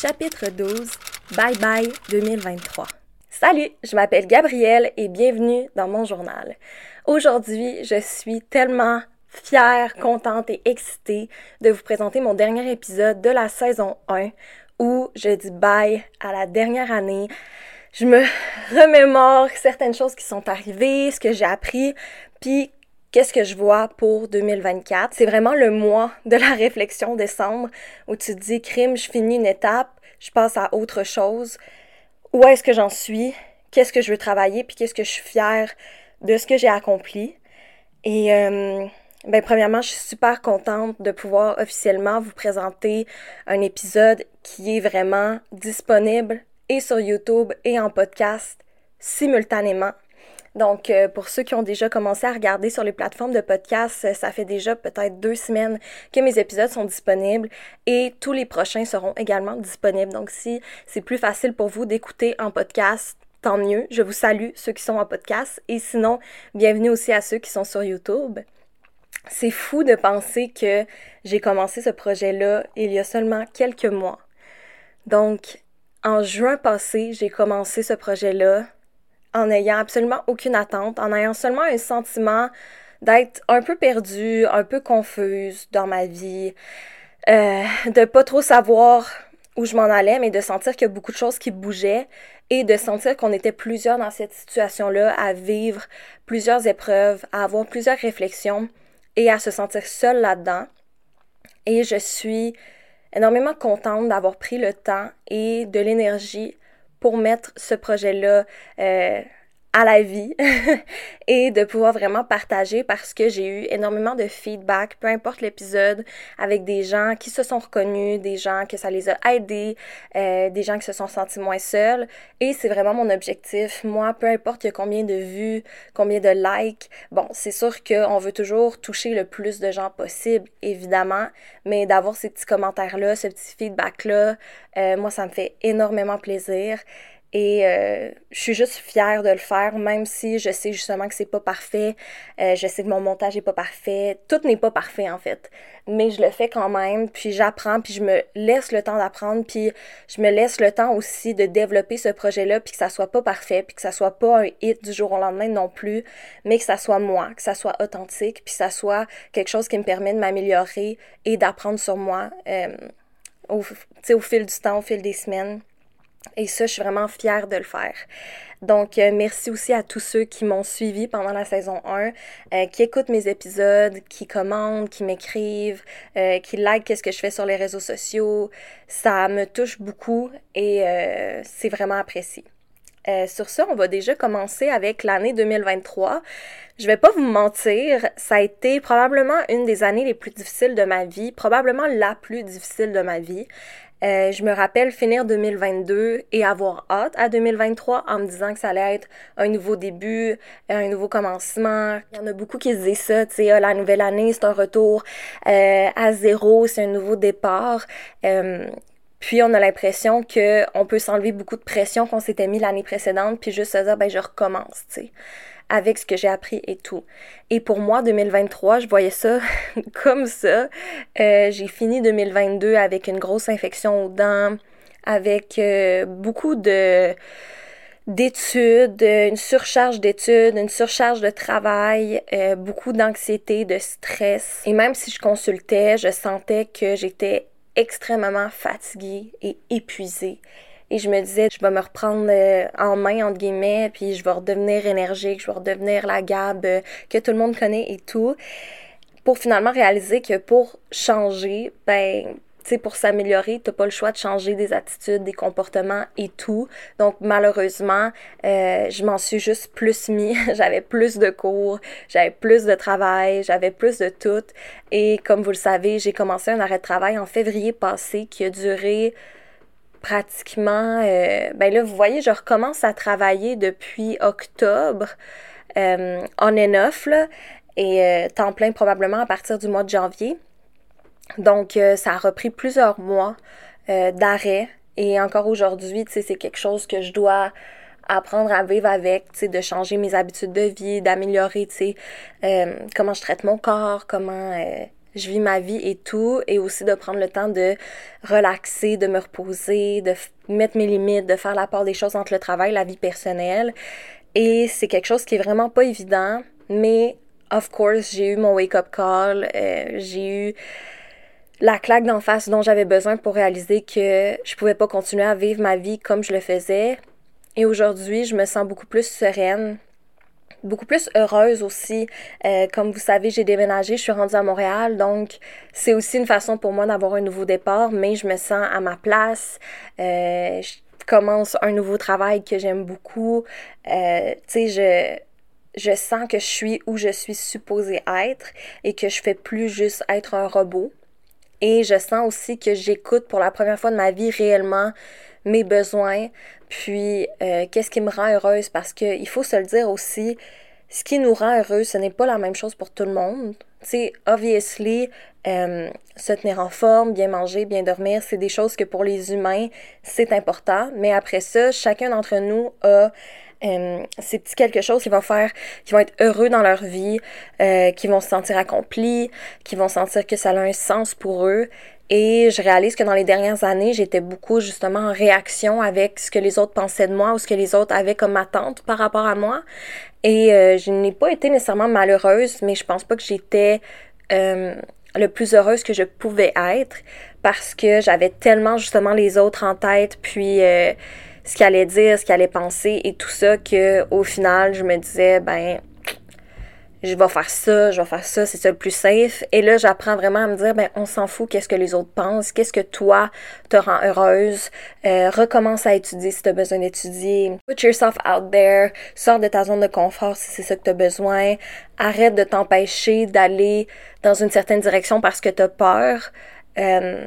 Chapitre 12 Bye bye 2023. Salut, je m'appelle Gabrielle et bienvenue dans mon journal. Aujourd'hui, je suis tellement fière, contente et excitée de vous présenter mon dernier épisode de la saison 1 où je dis bye à la dernière année. Je me remémore certaines choses qui sont arrivées, ce que j'ai appris, puis qu'est-ce que je vois pour 2024. C'est vraiment le mois de la réflexion décembre où tu te dis crime, je finis une étape, je passe à autre chose. Où est-ce que j'en suis? Qu'est-ce que je veux travailler? Puis qu'est-ce que je suis fière de ce que j'ai accompli? Et euh, ben, premièrement, je suis super contente de pouvoir officiellement vous présenter un épisode qui est vraiment disponible et sur YouTube et en podcast simultanément. Donc, euh, pour ceux qui ont déjà commencé à regarder sur les plateformes de podcast, ça fait déjà peut-être deux semaines que mes épisodes sont disponibles et tous les prochains seront également disponibles. Donc, si c'est plus facile pour vous d'écouter en podcast, tant mieux. Je vous salue ceux qui sont en podcast et sinon, bienvenue aussi à ceux qui sont sur YouTube. C'est fou de penser que j'ai commencé ce projet-là il y a seulement quelques mois. Donc, en juin passé, j'ai commencé ce projet-là en n'ayant absolument aucune attente, en ayant seulement un sentiment d'être un peu perdue, un peu confuse dans ma vie, euh, de pas trop savoir où je m'en allais, mais de sentir qu'il y a beaucoup de choses qui bougeaient et de sentir qu'on était plusieurs dans cette situation-là à vivre plusieurs épreuves, à avoir plusieurs réflexions et à se sentir seule là-dedans. Et je suis énormément contente d'avoir pris le temps et de l'énergie pour mettre ce projet-là euh, à la vie et de pouvoir vraiment partager parce que j'ai eu énormément de feedback, peu importe l'épisode, avec des gens qui se sont reconnus, des gens que ça les a aidés, euh, des gens qui se sont sentis moins seuls. Et c'est vraiment mon objectif. Moi, peu importe combien de vues, combien de likes, bon, c'est sûr qu'on veut toujours toucher le plus de gens possible, évidemment, mais d'avoir ces petits commentaires-là, ce petit feedback-là, euh, moi, ça me fait énormément plaisir. Et euh, je suis juste fière de le faire, même si je sais justement que c'est pas parfait. Euh, je sais que mon montage est pas parfait. Tout n'est pas parfait en fait. Mais je le fais quand même, puis j'apprends, puis je me laisse le temps d'apprendre, puis je me laisse le temps aussi de développer ce projet-là, puis que ça soit pas parfait, puis que ça soit pas un hit du jour au lendemain non plus, mais que ça soit moi, que ça soit authentique, puis que ça soit quelque chose qui me permet de m'améliorer et d'apprendre sur moi euh, au, au fil du temps, au fil des semaines. Et ça, je suis vraiment fière de le faire. Donc, euh, merci aussi à tous ceux qui m'ont suivi pendant la saison 1, euh, qui écoutent mes épisodes, qui commentent, qui m'écrivent, euh, qui like qu'est-ce que je fais sur les réseaux sociaux. Ça me touche beaucoup et c'est vraiment apprécié. Sur ça, on va déjà commencer avec l'année 2023. Je vais pas vous mentir, ça a été probablement une des années les plus difficiles de ma vie, probablement la plus difficile de ma vie. Euh, je me rappelle finir 2022 et avoir hâte à 2023 en me disant que ça allait être un nouveau début, un nouveau commencement. Il y en a beaucoup qui se disent ça, tu sais, ah, la nouvelle année, c'est un retour euh, à zéro, c'est un nouveau départ. Euh, puis on a l'impression que on peut s'enlever beaucoup de pression qu'on s'était mis l'année précédente, puis juste se dire ben je recommence, tu sais avec ce que j'ai appris et tout. Et pour moi, 2023, je voyais ça comme ça. Euh, j'ai fini 2022 avec une grosse infection aux dents, avec euh, beaucoup de d'études, une surcharge d'études, une surcharge de travail, euh, beaucoup d'anxiété, de stress. Et même si je consultais, je sentais que j'étais extrêmement fatiguée et épuisée. Et je me disais, je vais me reprendre euh, en main, entre guillemets, puis je vais redevenir énergique, je vais redevenir la Gab euh, que tout le monde connaît et tout. Pour finalement réaliser que pour changer, ben, tu sais, pour s'améliorer, t'as pas le choix de changer des attitudes, des comportements et tout. Donc, malheureusement, euh, je m'en suis juste plus mis. j'avais plus de cours, j'avais plus de travail, j'avais plus de tout. Et comme vous le savez, j'ai commencé un arrêt de travail en février passé qui a duré pratiquement, euh, ben là, vous voyez, je recommence à travailler depuis octobre, euh, on and off, là, et euh, temps plein probablement à partir du mois de janvier. Donc, euh, ça a repris plusieurs mois d'arrêt. Et encore aujourd'hui, tu sais, c'est quelque chose que je dois apprendre à vivre avec, tu sais, de changer mes habitudes de vie, d'améliorer, tu sais, comment je traite mon corps, comment je vis ma vie et tout, et aussi de prendre le temps de relaxer, de me reposer, de mettre mes limites, de faire la part des choses entre le travail et la vie personnelle. Et c'est quelque chose qui est vraiment pas évident, mais of course, j'ai eu mon wake-up call, euh, j'ai eu la claque d'en face dont j'avais besoin pour réaliser que je pouvais pas continuer à vivre ma vie comme je le faisais. Et aujourd'hui, je me sens beaucoup plus sereine, beaucoup plus heureuse aussi. Euh, comme vous savez, j'ai déménagé, je suis rendue à Montréal, donc c'est aussi une façon pour moi d'avoir un nouveau départ, mais je me sens à ma place. Euh, je commence un nouveau travail que j'aime beaucoup. Euh, tu sais, je je sens que je suis où je suis supposée être et que je fais plus juste être un robot. Et je sens aussi que j'écoute pour la première fois de ma vie réellement mes besoins, puis euh, qu'est-ce qui me rend heureuse, parce qu'il faut se le dire aussi, ce qui nous rend heureux, ce n'est pas la même chose pour tout le monde. Tu sais, obviously, euh, se tenir en forme, bien manger, bien dormir, c'est des choses que pour les humains, c'est important. Mais après ça, chacun d'entre nous a euh, ces quelque chose qui vont faire, qui vont être heureux dans leur vie, euh, qui vont se sentir accomplis, qui vont sentir que ça a un sens pour eux. Et je réalise que dans les dernières années, j'étais beaucoup justement en réaction avec ce que les autres pensaient de moi ou ce que les autres avaient comme attente par rapport à moi. Et euh, je n'ai pas été nécessairement malheureuse, mais je pense pas que j'étais euh, le plus heureuse que je pouvais être parce que j'avais tellement justement les autres en tête, puis euh, ce qu'elle allait dire, ce qu'elle allait penser et tout ça, que au final, je me disais, ben, je vais faire ça, je vais faire ça, c'est ça le plus safe. Et là, j'apprends vraiment à me dire, ben, on s'en fout, qu'est-ce que les autres pensent, qu'est-ce que toi te rend heureuse. Euh, recommence à étudier si tu as besoin d'étudier. Put yourself out there. Sors de ta zone de confort si c'est ça que tu as besoin. Arrête de t'empêcher d'aller dans une certaine direction parce que tu as peur. Euh,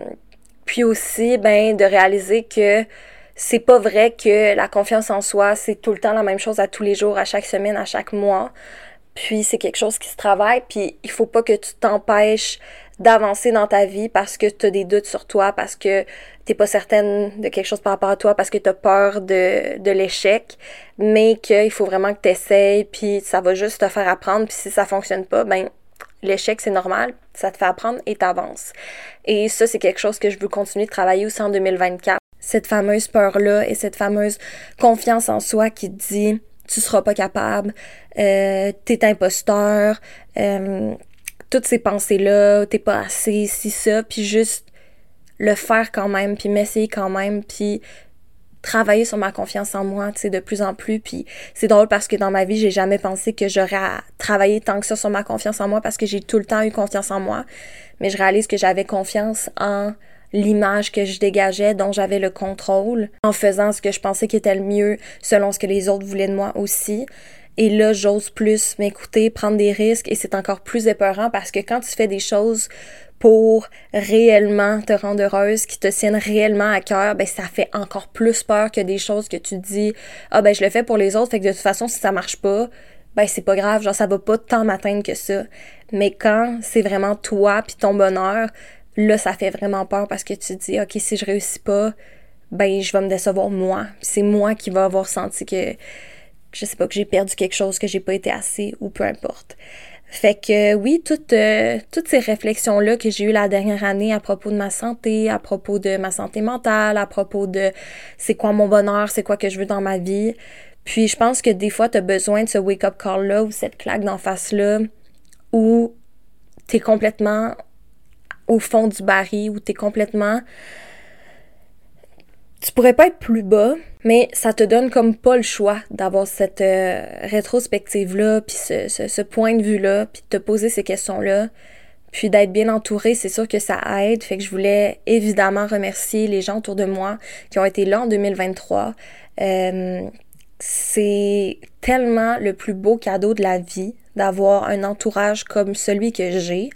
puis aussi, ben, de réaliser que c'est pas vrai que la confiance en soi, c'est tout le temps la même chose à tous les jours, à chaque semaine, à chaque mois. Puis c'est quelque chose qui se travaille, puis il faut pas que tu t'empêches d'avancer dans ta vie parce que tu as des doutes sur toi, parce que t'es pas certaine de quelque chose par rapport à toi, parce que tu as peur de, de l'échec, mais qu'il faut vraiment que tu essayes, puis ça va juste te faire apprendre, puis si ça fonctionne pas, ben l'échec c'est normal, ça te fait apprendre et t'avances. Et ça c'est quelque chose que je veux continuer de travailler aussi en 2024 cette fameuse peur-là et cette fameuse confiance en soi qui dit tu seras pas capable, euh, t'es imposteur, euh, toutes ces pensées-là, t'es pas assez, si ça, puis juste le faire quand même, puis m'essayer quand même, puis travailler sur ma confiance en moi, tu sais, de plus en plus. Puis c'est drôle parce que dans ma vie, j'ai jamais pensé que j'aurais à travailler tant que ça sur ma confiance en moi parce que j'ai tout le temps eu confiance en moi. Mais je réalise que j'avais confiance en l'image que je dégageais, dont j'avais le contrôle, en faisant ce que je pensais qui était le mieux selon ce que les autres voulaient de moi aussi. Et là, j'ose plus m'écouter, prendre des risques et c'est encore plus épeurant parce que quand tu fais des choses pour réellement te rendre heureuse, qui te tiennent réellement à cœur, ben ça fait encore plus peur que des choses que tu dis ah ben je le fais pour les autres, fait que de toute façon si ça marche pas, ben c'est pas grave, genre ça va pas tant m'atteindre que ça. Mais quand c'est vraiment toi puis ton bonheur, là, ça fait vraiment peur parce que tu te dis, OK, si je réussis pas, ben, je vais me décevoir moi. C'est moi qui vais avoir senti que, je sais pas, que j'ai perdu quelque chose, que j'ai pas été assez ou peu importe. Fait que oui, toutes, euh, toutes ces réflexions-là que j'ai eues la dernière année à propos de ma santé, à propos de ma santé mentale, à propos de c'est quoi mon bonheur, c'est quoi que je veux dans ma vie. Puis je pense que des fois, tu besoin de ce wake-up call-là ou cette claque d'en face-là où tu es complètement au fond du baril où t'es complètement tu pourrais pas être plus bas, mais ça te donne comme pas le choix d'avoir cette euh, rétrospective-là, puis ce, point de vue-là, puis de te poser ces questions-là, puis d'être bien entouré, c'est sûr que ça aide. Fait que je voulais évidemment remercier les gens autour de moi qui ont été là en 2023. Euh, c'est tellement le plus beau cadeau de la vie d'avoir un entourage comme celui que j'ai.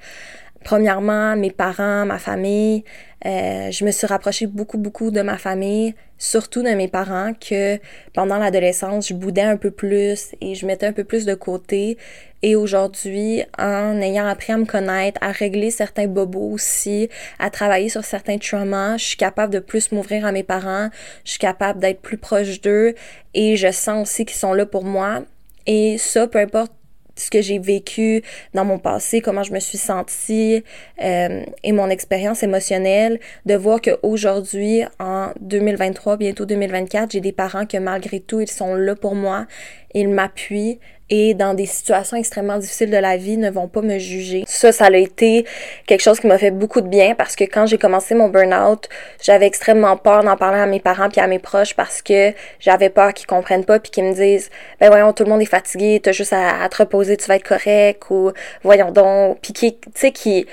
Premièrement, mes parents, ma famille. Euh, je me suis rapprochée beaucoup, beaucoup de ma famille, surtout de mes parents, que pendant l'adolescence, je boudais un peu plus et je mettais un peu plus de côté. Et aujourd'hui, en ayant appris à me connaître, à régler certains bobos aussi, à travailler sur certains traumas, je suis capable de plus m'ouvrir à mes parents, je suis capable d'être plus proche d'eux et je sens aussi qu'ils sont là pour moi. Et ça, peu importe ce que j'ai vécu dans mon passé, comment je me suis sentie euh, et mon expérience émotionnelle, de voir qu'aujourd'hui, en 2023, bientôt 2024, j'ai des parents que malgré tout, ils sont là pour moi, ils m'appuient, et dans des situations extrêmement difficiles de la vie ne vont pas me juger. Ça, ça a été quelque chose qui m'a fait beaucoup de bien parce que quand j'ai commencé mon burn-out, j'avais extrêmement peur d'en parler à mes parents puis à mes proches parce que j'avais peur qu'ils comprennent pas puis qu'ils me disent ben voyons tout le monde est fatigué, t'as juste à, te reposer, tu vas être correct ou voyons donc puis qui tu sais qui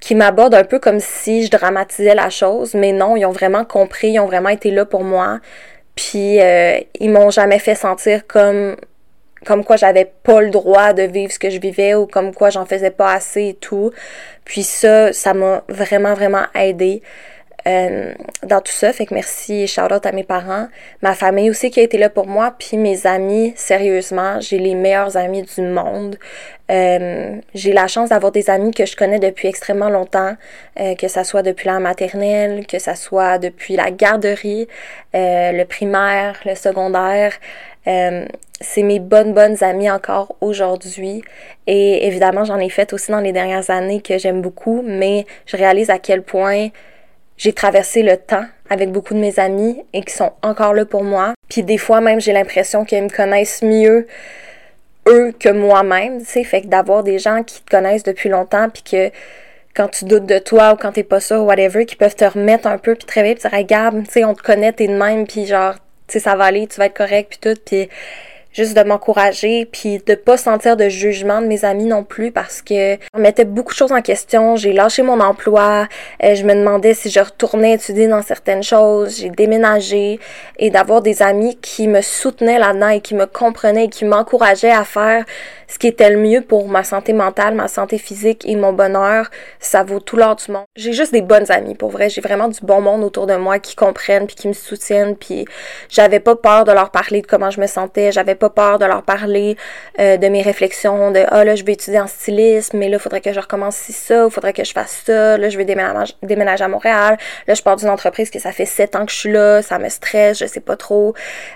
qui m'abordent un peu comme si je dramatisais la chose, mais non, ils ont vraiment compris, ils ont vraiment été là pour moi. Puis euh, ils m'ont jamais fait sentir comme comme quoi j'avais pas le droit de vivre ce que je vivais ou comme quoi j'en faisais pas assez et tout. Puis ça, ça m'a vraiment, vraiment aidé euh, dans tout ça. Fait que merci et shout out à mes parents. Ma famille aussi qui a été là pour moi. Puis mes amis, sérieusement, j'ai les meilleurs amis du monde. Euh, j'ai la chance d'avoir des amis que je connais depuis extrêmement longtemps, euh, que ça soit depuis la maternelle, que ça soit depuis la garderie, le primaire, le secondaire. Euh, c'est mes bonnes, bonnes amies encore aujourd'hui. Et évidemment, j'en ai fait aussi dans les dernières années que j'aime beaucoup, mais je réalise à quel point j'ai traversé le temps avec beaucoup de mes amis et qui sont encore là pour moi. Puis des fois même, j'ai l'impression qu'ils me connaissent mieux eux que moi-même, tu sais. Fait que d'avoir des gens qui te connaissent depuis longtemps puis que quand tu doutes de toi ou quand t'es pas ça ou whatever, qui peuvent te remettre un peu puis te réveiller puis te dire, regarde, tu sais, on te connaît, t'es de même puis genre, tu sais, ça va aller, tu vas être correct, puis tout, puis juste de m'encourager, puis de pas sentir de jugement de mes amis non plus, parce que on mettait beaucoup de choses en question. J'ai lâché mon emploi, euh, je me demandais si je retournais étudier dans certaines choses, j'ai déménagé, et d'avoir des amis qui me soutenaient là-dedans et qui me comprenaient et qui m'encourageaient à faire ce qui était le mieux pour ma santé mentale, ma santé physique et mon bonheur, ça vaut tout l'or du monde. J'ai juste des bonnes amies, pour vrai. J'ai vraiment du bon monde autour de moi qui comprennent puis qui me soutiennent puis j'avais pas peur de leur parler de comment je me sentais, j'avais pas peur de leur parler euh, de mes réflexions, de ah là je vais étudier en stylisme, mais là faudrait que je recommence ci ça, il faudrait que je fasse ça, là je vais déménager, déménager à Montréal, là je pars d'une entreprise que ça fait sept ans que je suis là, ça me stresse, je sais pas trop,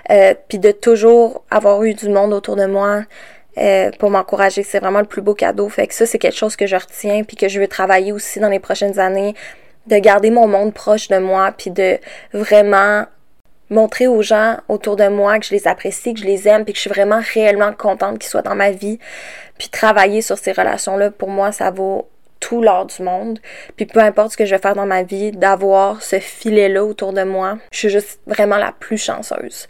euh, puis de toujours avoir eu du monde autour de moi euh, pour m'encourager. C'est vraiment le plus beau cadeau. Fait que ça, c'est quelque chose que je retiens puis que je veux travailler aussi dans les prochaines années, de garder mon monde proche de moi puis de vraiment montrer aux gens autour de moi que je les apprécie, que je les aime puis que je suis vraiment réellement contente qu'ils soient dans ma vie. Puis travailler sur ces relations-là, pour moi, ça vaut tout l'or du monde. Puis peu importe ce que je vais faire dans ma vie, d'avoir ce filet-là autour de moi, je suis juste vraiment la plus chanceuse.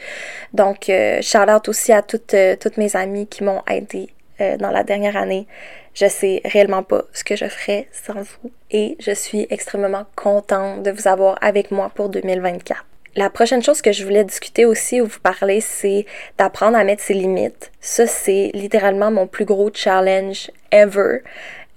Donc, euh, shout out aussi à toutes, euh, toutes mes amies qui m'ont aidé euh, dans la dernière année. Je sais réellement pas ce que je ferais sans vous et je suis extrêmement contente de vous avoir avec moi pour 2024. La prochaine chose que je voulais discuter aussi ou vous parler, c'est d'apprendre à mettre ses limites. Ça, c'est littéralement mon plus gros challenge ever.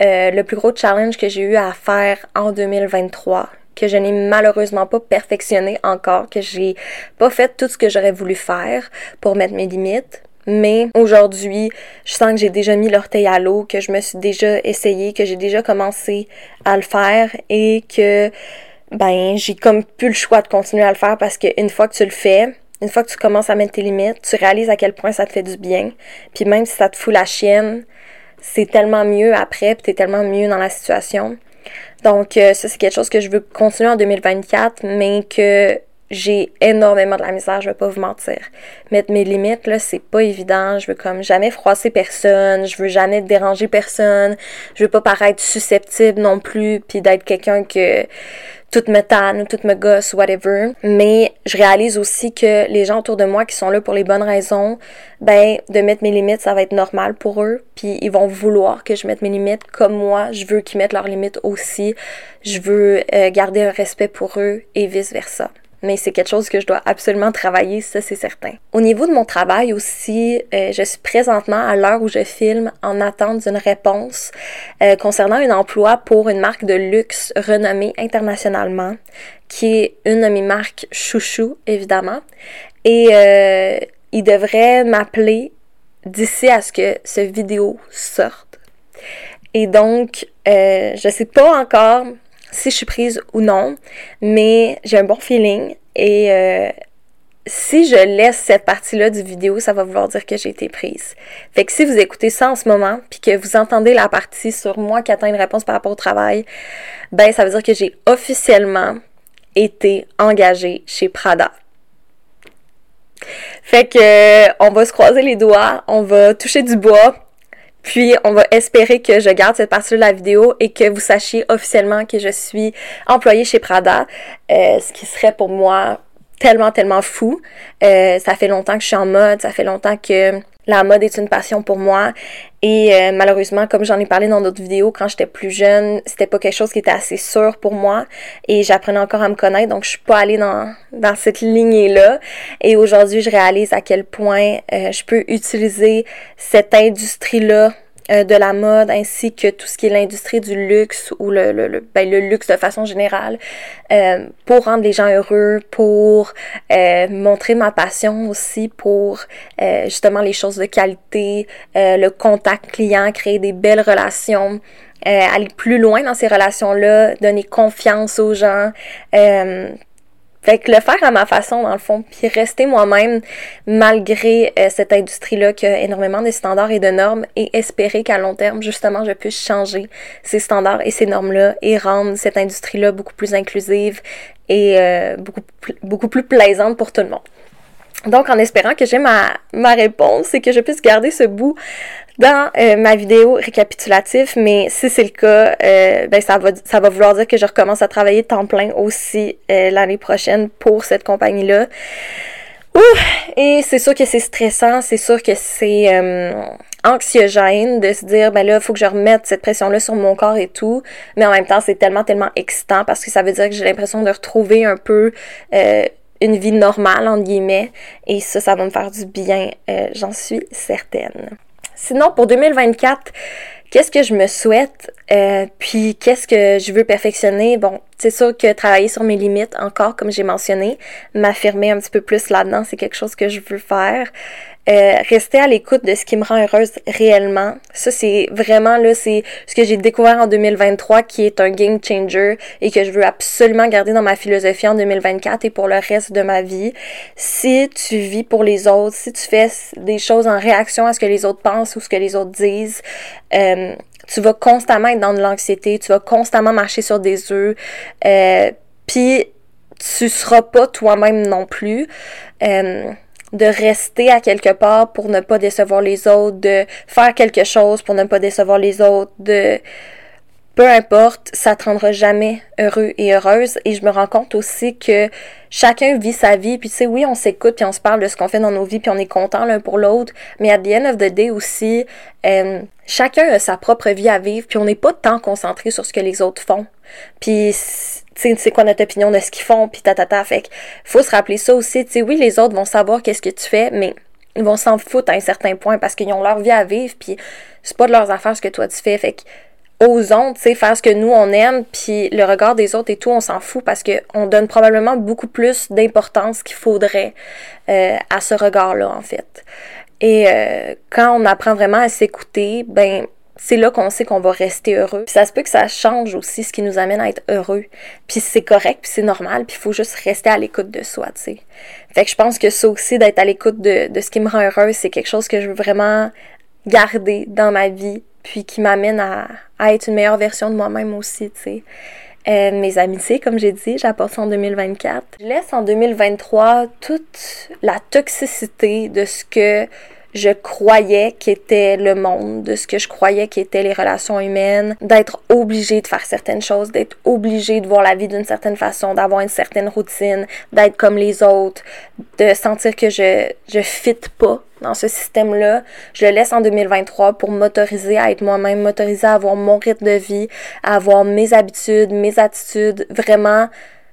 Euh, le plus gros challenge que j'ai eu à faire en 2023 que je n'ai malheureusement pas perfectionné encore, que j'ai pas fait tout ce que j'aurais voulu faire pour mettre mes limites. Mais aujourd'hui, je sens que j'ai déjà mis l'orteil à l'eau, que je me suis déjà essayé, que j'ai déjà commencé à le faire et que ben j'ai comme plus le choix de continuer à le faire parce qu'une fois que tu le fais, une fois que tu commences à mettre tes limites, tu réalises à quel point ça te fait du bien. Puis même si ça te fout la chienne, c'est tellement mieux après, puis t'es tellement mieux dans la situation. Donc, euh, ça, c'est quelque chose que je veux continuer en 2024, mais que j'ai énormément de la misère, je vais pas vous mentir. Mettre mes limites, là, c'est pas évident. Je veux comme jamais froisser personne, je veux jamais déranger personne, je veux pas paraître susceptible non plus, puis d'être quelqu'un que tout me tanne ou tout me gosse, whatever. Mais je réalise aussi que les gens autour de moi qui sont là pour les bonnes raisons, ben, de mettre mes limites, ça va être normal pour eux. Puis ils vont vouloir que je mette mes limites comme moi. Je veux qu'ils mettent leurs limites aussi. Je veux euh, garder un respect pour eux et vice versa mais c'est quelque chose que je dois absolument travailler, ça c'est certain. Au niveau de mon travail aussi, euh, je suis présentement à l'heure où je filme en attente d'une réponse euh, concernant un emploi pour une marque de luxe renommée internationalement, qui est une de mes marques chouchou évidemment, et euh, il devrait m'appeler d'ici à ce que ce vidéo sorte. Et donc, je sais pas encore si je suis prise ou non, mais j'ai un bon feeling et euh, si je laisse cette partie-là du vidéo, ça va vouloir dire que j'ai été prise. Fait que si vous écoutez ça en ce moment, puis que vous entendez la partie sur moi qui attend une réponse par rapport au travail, ben ça veut dire que j'ai officiellement été engagée chez Prada. Fait que on va se croiser les doigts, on va toucher du bois, puis on va espérer que je garde cette partie de la vidéo et que vous sachiez officiellement que je suis employée chez Prada, euh, ce qui serait pour moi tellement, tellement fou. Euh, ça fait longtemps que je suis en mode, ça fait longtemps que la mode est une passion pour moi. Et euh, malheureusement, comme j'en ai parlé dans d'autres vidéos, quand j'étais plus jeune, c'était pas quelque chose qui était assez sûr pour moi. Et j'apprenais encore à me connaître, donc je suis pas allée dans, dans cette lignée-là. Et aujourd'hui, je réalise à quel point euh, je peux utiliser cette industrie-là euh, de la mode ainsi que tout ce qui est l'industrie du luxe ou le, le, ben, le luxe de façon générale euh, pour rendre les gens heureux, pour euh, montrer ma passion aussi pour justement les choses de qualité, le contact client, créer des belles relations. aller plus loin dans ces relations-là, donner confiance aux gens, fait que le faire à ma façon, dans le fond, puis rester moi-même malgré euh, cette industrie-là qui a énormément de standards et de normes et espérer qu'à long terme, justement, je puisse changer ces standards et ces normes-là et rendre cette industrie-là beaucoup plus inclusive et euh, beaucoup, beaucoup plus plaisante pour tout le monde. Donc, en espérant que j'ai ma, ma réponse et que je puisse garder ce bout dans euh, ma vidéo récapitulative, mais si c'est le cas, euh, ben ça va ça va vouloir dire que je recommence à travailler temps plein aussi euh, l'année prochaine pour cette compagnie-là. Et c'est sûr que c'est stressant, c'est sûr que c'est anxiogène de se dire ben là, faut que je remette cette pression-là sur mon corps et tout. Mais en même temps, c'est tellement, tellement excitant parce que ça veut dire que j'ai l'impression de retrouver un peu une vie normale, entre guillemets. Et ça, ça va me faire du bien, j'en suis certaine. Sinon, pour 2024, qu'est-ce que je me souhaite, euh, puis qu'est-ce que je veux perfectionner? Bon, c'est sûr que travailler sur mes limites, encore comme j'ai mentionné, m'affirmer un petit peu plus là-dedans, c'est quelque chose que je veux faire. Euh, rester à l'écoute de ce qui me rend heureuse réellement. Ça, c'est vraiment là, c'est ce que j'ai découvert en 2023 qui est un game changer et que je veux absolument garder dans ma philosophie en 2024 et pour le reste de ma vie. Si tu vis pour les autres, si tu fais des choses en réaction à ce que les autres pensent ou ce que les autres disent, euh, tu vas constamment être dans de l'anxiété, tu vas constamment marcher sur des œufs, euh, puis tu seras pas toi-même non plus. Euh, de rester à quelque part pour ne pas décevoir les autres, de faire quelque chose pour ne pas décevoir les autres, de peu importe, ça te rendra jamais heureux et heureuse. Et je me rends compte aussi que chacun vit sa vie. Puis tu sais, oui, on s'écoute, puis on se parle de ce qu'on fait dans nos vies, puis on est content l'un pour l'autre. Mais à the end of the day aussi, euh, chacun a sa propre vie à vivre, puis on n'est pas tant concentré sur ce que les autres font. Puis tu sais, quoi notre opinion de ce qu'ils font, puis tatata. Fait que faut se rappeler ça aussi. Tu sais, oui, les autres vont savoir qu'est-ce que tu fais, mais ils vont s'en foutre à un certain point parce qu'ils ont leur vie à vivre, puis c'est pas de leurs affaires ce que toi tu fais. Fait que osons, tu sais, faire ce que nous on aime, puis le regard des autres et tout, on s'en fout parce qu'on donne probablement beaucoup plus d'importance qu'il faudrait euh, à ce regard-là, en fait. Et euh, quand on apprend vraiment à s'écouter, ben c'est là qu'on sait qu'on va rester heureux. Puis ça se peut que ça change aussi ce qui nous amène à être heureux. Puis c'est correct, puis c'est normal, puis il faut juste rester à l'écoute de soi, tu sais. Fait que je pense que ça aussi, d'être à l'écoute de, de ce qui me rend heureuse, c'est quelque chose que je veux vraiment garder dans ma vie, puis qui m'amène à, à, être une meilleure version de moi-même aussi, tu sais. Euh, mes amitiés, comme j'ai dit, j'apporte ça en 2024. Je laisse en 2023 toute la toxicité de ce que je croyais qu'était le monde, de ce que je croyais qu'étaient les relations humaines, d'être obligé de faire certaines choses, d'être obligé de voir la vie d'une certaine façon, d'avoir une certaine routine, d'être comme les autres, de sentir que je je fit pas dans ce système-là. Je le laisse en 2023 pour m'autoriser à être moi-même, m'autoriser à avoir mon rythme de vie, à avoir mes habitudes, mes attitudes, vraiment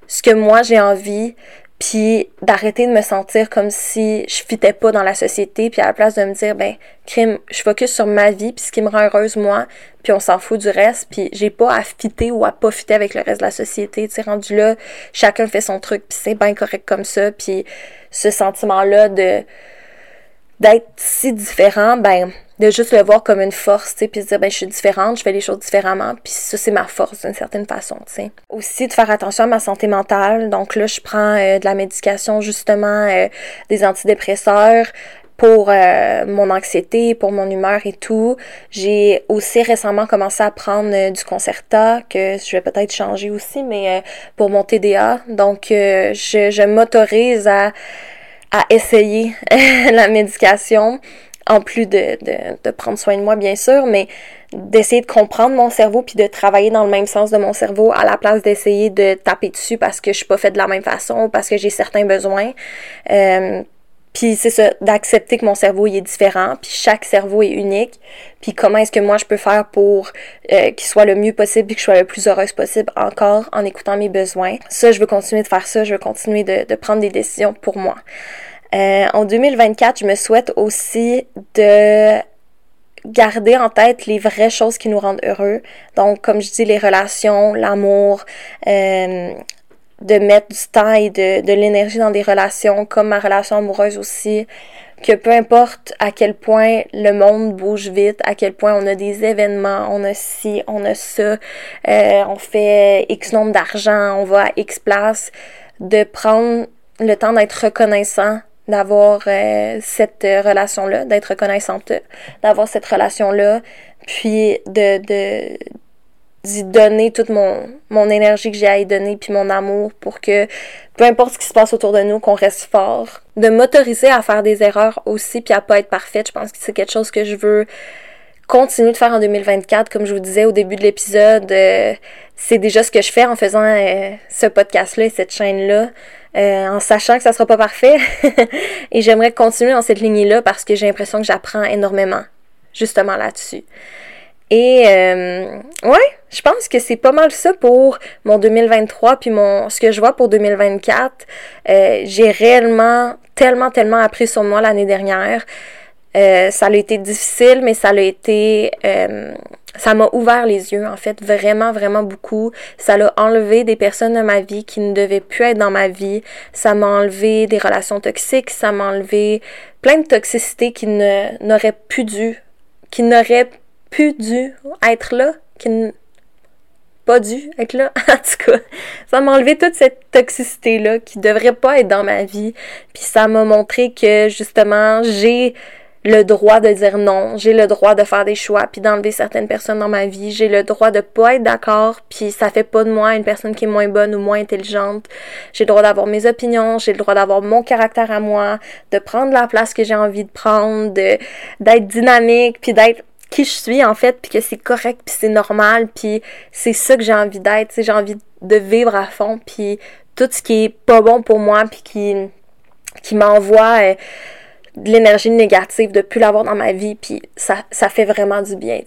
ce que moi j'ai envie, puis d'arrêter de me sentir comme si je fitais pas dans la société, puis à la place de me dire, ben, crime, je focus sur ma vie, puis ce qui me rend heureuse, moi, puis on s'en fout du reste, puis j'ai pas à fitter ou à pas fitter avec le reste de la société, tu rendu là, chacun fait son truc, puis c'est bien correct comme ça, puis ce sentiment-là de d'être si différent, ben de juste le voir comme une force, tu puis se dire ben je suis différente, je fais les choses différemment, puis ça c'est ma force d'une certaine façon, tu sais. Aussi de faire attention à ma santé mentale. Donc là, je prends euh, de la médication justement euh, des antidépresseurs pour euh, mon anxiété, pour mon humeur et tout. J'ai aussi récemment commencé à prendre du Concerta, que je vais peut-être changer aussi, mais pour mon TDA. Donc, je, je m'autorise à, à essayer la médication en plus de, de, prendre soin de moi, bien sûr, mais d'essayer de comprendre mon cerveau puis de travailler dans le même sens de mon cerveau à la place d'essayer de taper dessus parce que je suis pas faite de la même façon ou parce que j'ai certains besoins. Euh, puis c'est ça, d'accepter que mon cerveau il est différent, puis chaque cerveau est unique, puis comment est-ce que moi je peux faire pour euh, qu'il soit le mieux possible et que je sois le plus heureuse possible encore en écoutant mes besoins. Ça, je veux continuer de faire ça, je veux continuer de, de prendre des décisions pour moi. Euh, en 2024, je me souhaite aussi de garder en tête les vraies choses qui nous rendent heureux. Donc, comme je dis, les relations, l'amour, euh, de mettre du temps et de, de l'énergie dans des relations, comme ma relation amoureuse aussi, que peu importe à quel point le monde bouge vite, à quel point on a des événements, on a ci, on a ça, euh, on fait X nombre d'argent, on va à X place, de prendre le temps d'être reconnaissant d'avoir euh, cette relation-là, d'être reconnaissante, d'avoir cette relation-là, puis de, de d'y donner toute mon, mon énergie que j'ai à y donner, puis mon amour pour que, peu importe ce qui se passe autour de nous, qu'on reste fort. De m'autoriser à faire des erreurs aussi, puis à pas être parfaite. Je pense que c'est quelque chose que je veux continuer de faire en 2024. Comme je vous disais au début de l'épisode, euh, c'est déjà ce que je fais en faisant euh, ce podcast-là et cette chaîne-là. Euh, en sachant que ça sera pas parfait. et j'aimerais continuer dans cette lignée-là parce que j'ai l'impression que j'apprends énormément justement là-dessus. Et euh, ouais, je pense que c'est pas mal ça pour mon 2023 puis mon ce que je vois pour 2024. Euh, j'ai réellement tellement tellement appris sur moi l'année dernière. Euh, ça a été difficile, mais ça a été euh, ça m'a ouvert les yeux, en fait, vraiment, vraiment beaucoup. Ça l'a enlevé des personnes de ma vie qui ne devaient plus être dans ma vie. Ça m'a enlevé des relations toxiques. Ça m'a enlevé plein de toxicité qui ne, n'auraient plus dû, qui n'auraient dû être là, qui pas dû être là. en tout cas, ça m'a enlevé toute cette toxicité-là qui devrait pas être dans ma vie. Puis ça m'a montré que, justement, j'ai le droit de dire non, j'ai le droit de faire des choix puis d'enlever certaines personnes dans ma vie, j'ai le droit de pas être d'accord puis ça fait pas de moi une personne qui est moins bonne ou moins intelligente. J'ai le droit d'avoir mes opinions, j'ai le droit d'avoir mon caractère à moi, de prendre la place que j'ai envie de prendre, de d'être dynamique puis d'être qui je suis en fait puis que c'est correct puis c'est normal puis c'est ça que j'ai envie d'être, j'ai envie de vivre à fond puis tout ce qui est pas bon pour moi puis qui qui m'envoie euh, de l'énergie négative, de plus l'avoir dans ma vie, puis ça, ça fait vraiment du bien.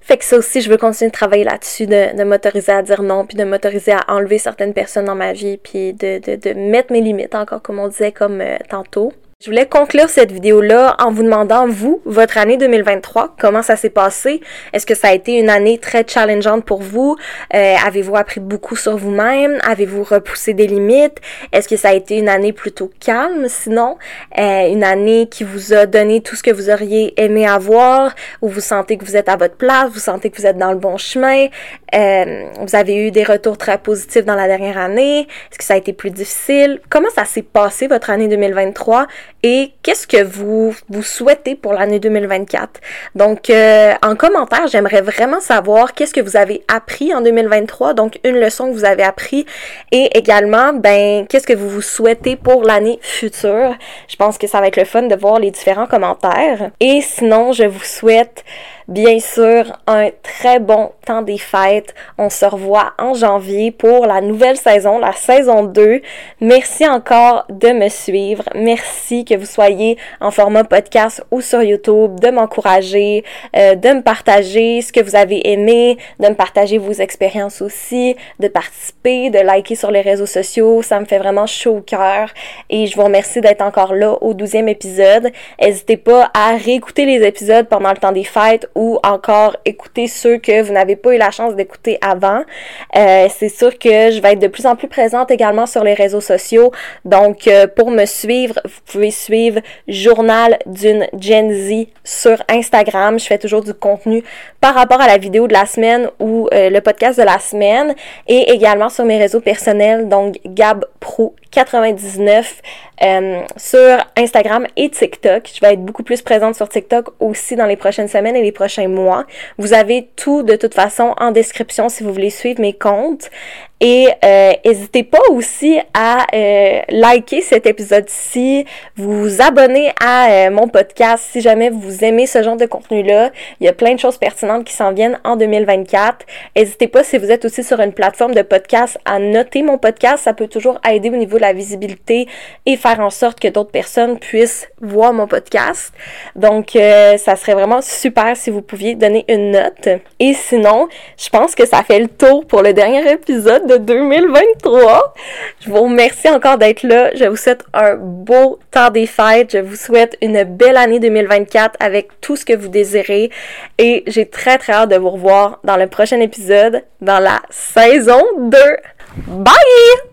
Fait que ça aussi, je veux continuer de travailler là-dessus, de, m'autoriser à dire non, puis de m'autoriser à enlever certaines personnes dans ma vie, puis de, de, de mettre mes limites, encore comme on disait comme euh, tantôt. Je voulais conclure cette vidéo-là en vous demandant, vous, votre année 2023, comment ça s'est passé? Est-ce que ça a été une année très challengeante pour vous? Euh, Avez-vous appris beaucoup sur vous-même? Avez-vous repoussé des limites? Est-ce que ça a été une année plutôt calme, sinon? Euh, une année qui vous a donné tout ce que vous auriez aimé avoir? Ou vous sentez que vous êtes à votre place? Vous sentez que vous êtes dans le bon chemin? Euh, vous avez eu des retours très positifs dans la dernière année? Est-ce que ça a été plus difficile? Comment ça s'est passé, votre année 2023? Et qu'est-ce que vous vous souhaitez pour l'année 2024. Donc euh, en commentaire, j'aimerais vraiment savoir qu'est-ce que vous avez appris en 2023, donc une leçon que vous avez appris et également ben qu'est-ce que vous vous souhaitez pour l'année future? Je pense que ça va être le fun de voir les différents commentaires et sinon, je vous souhaite bien sûr un très bon temps des fêtes. On se revoit en janvier pour la nouvelle saison, la saison 2. Merci encore de me suivre. Merci que vous soyez en format podcast ou sur YouTube, de m'encourager, euh, de me partager ce que vous avez aimé, de me partager vos expériences aussi, de participer, de liker sur les réseaux sociaux. Ça me fait vraiment chaud au cœur et je vous remercie d'être encore là au 12e épisode. N'hésitez pas à réécouter les épisodes pendant le temps des fêtes encore écouter ceux que vous n'avez pas eu la chance d'écouter avant. Euh, c'est sûr que je vais être de plus en plus présente également sur les réseaux sociaux. Donc, euh, pour me suivre, vous pouvez suivre Journal d'une Gen Z sur Instagram. Je fais toujours du contenu par rapport à la vidéo de la semaine ou euh, le podcast de la semaine et également sur mes réseaux personnels, donc Gab Pro 99 euh, sur Instagram et TikTok. Je vais être beaucoup plus présente sur TikTok aussi dans les prochaines semaines et les prochains mois. Vous avez tout de toute façon en description si vous voulez suivre mes comptes. Et euh, n'hésitez pas aussi à euh, liker cet épisode-ci, vous abonner à mon podcast si jamais vous aimez ce genre de contenu-là. Il y a plein de choses pertinentes qui s'en viennent en 2024. N'hésitez pas si vous êtes aussi sur une plateforme de podcast à noter mon podcast. Ça peut toujours aider au niveau la visibilité et faire en sorte que d'autres personnes puissent voir mon podcast. Donc, ça serait vraiment super si vous pouviez donner une note. Et sinon, je pense que ça fait le tour pour le dernier épisode 2023. Je vous remercie encore d'être là. Je vous souhaite un beau temps des fêtes. Je vous souhaite une belle année 2024 avec tout ce que vous désirez. Et j'ai très très hâte de vous revoir dans le prochain épisode, dans la saison 2. Bye!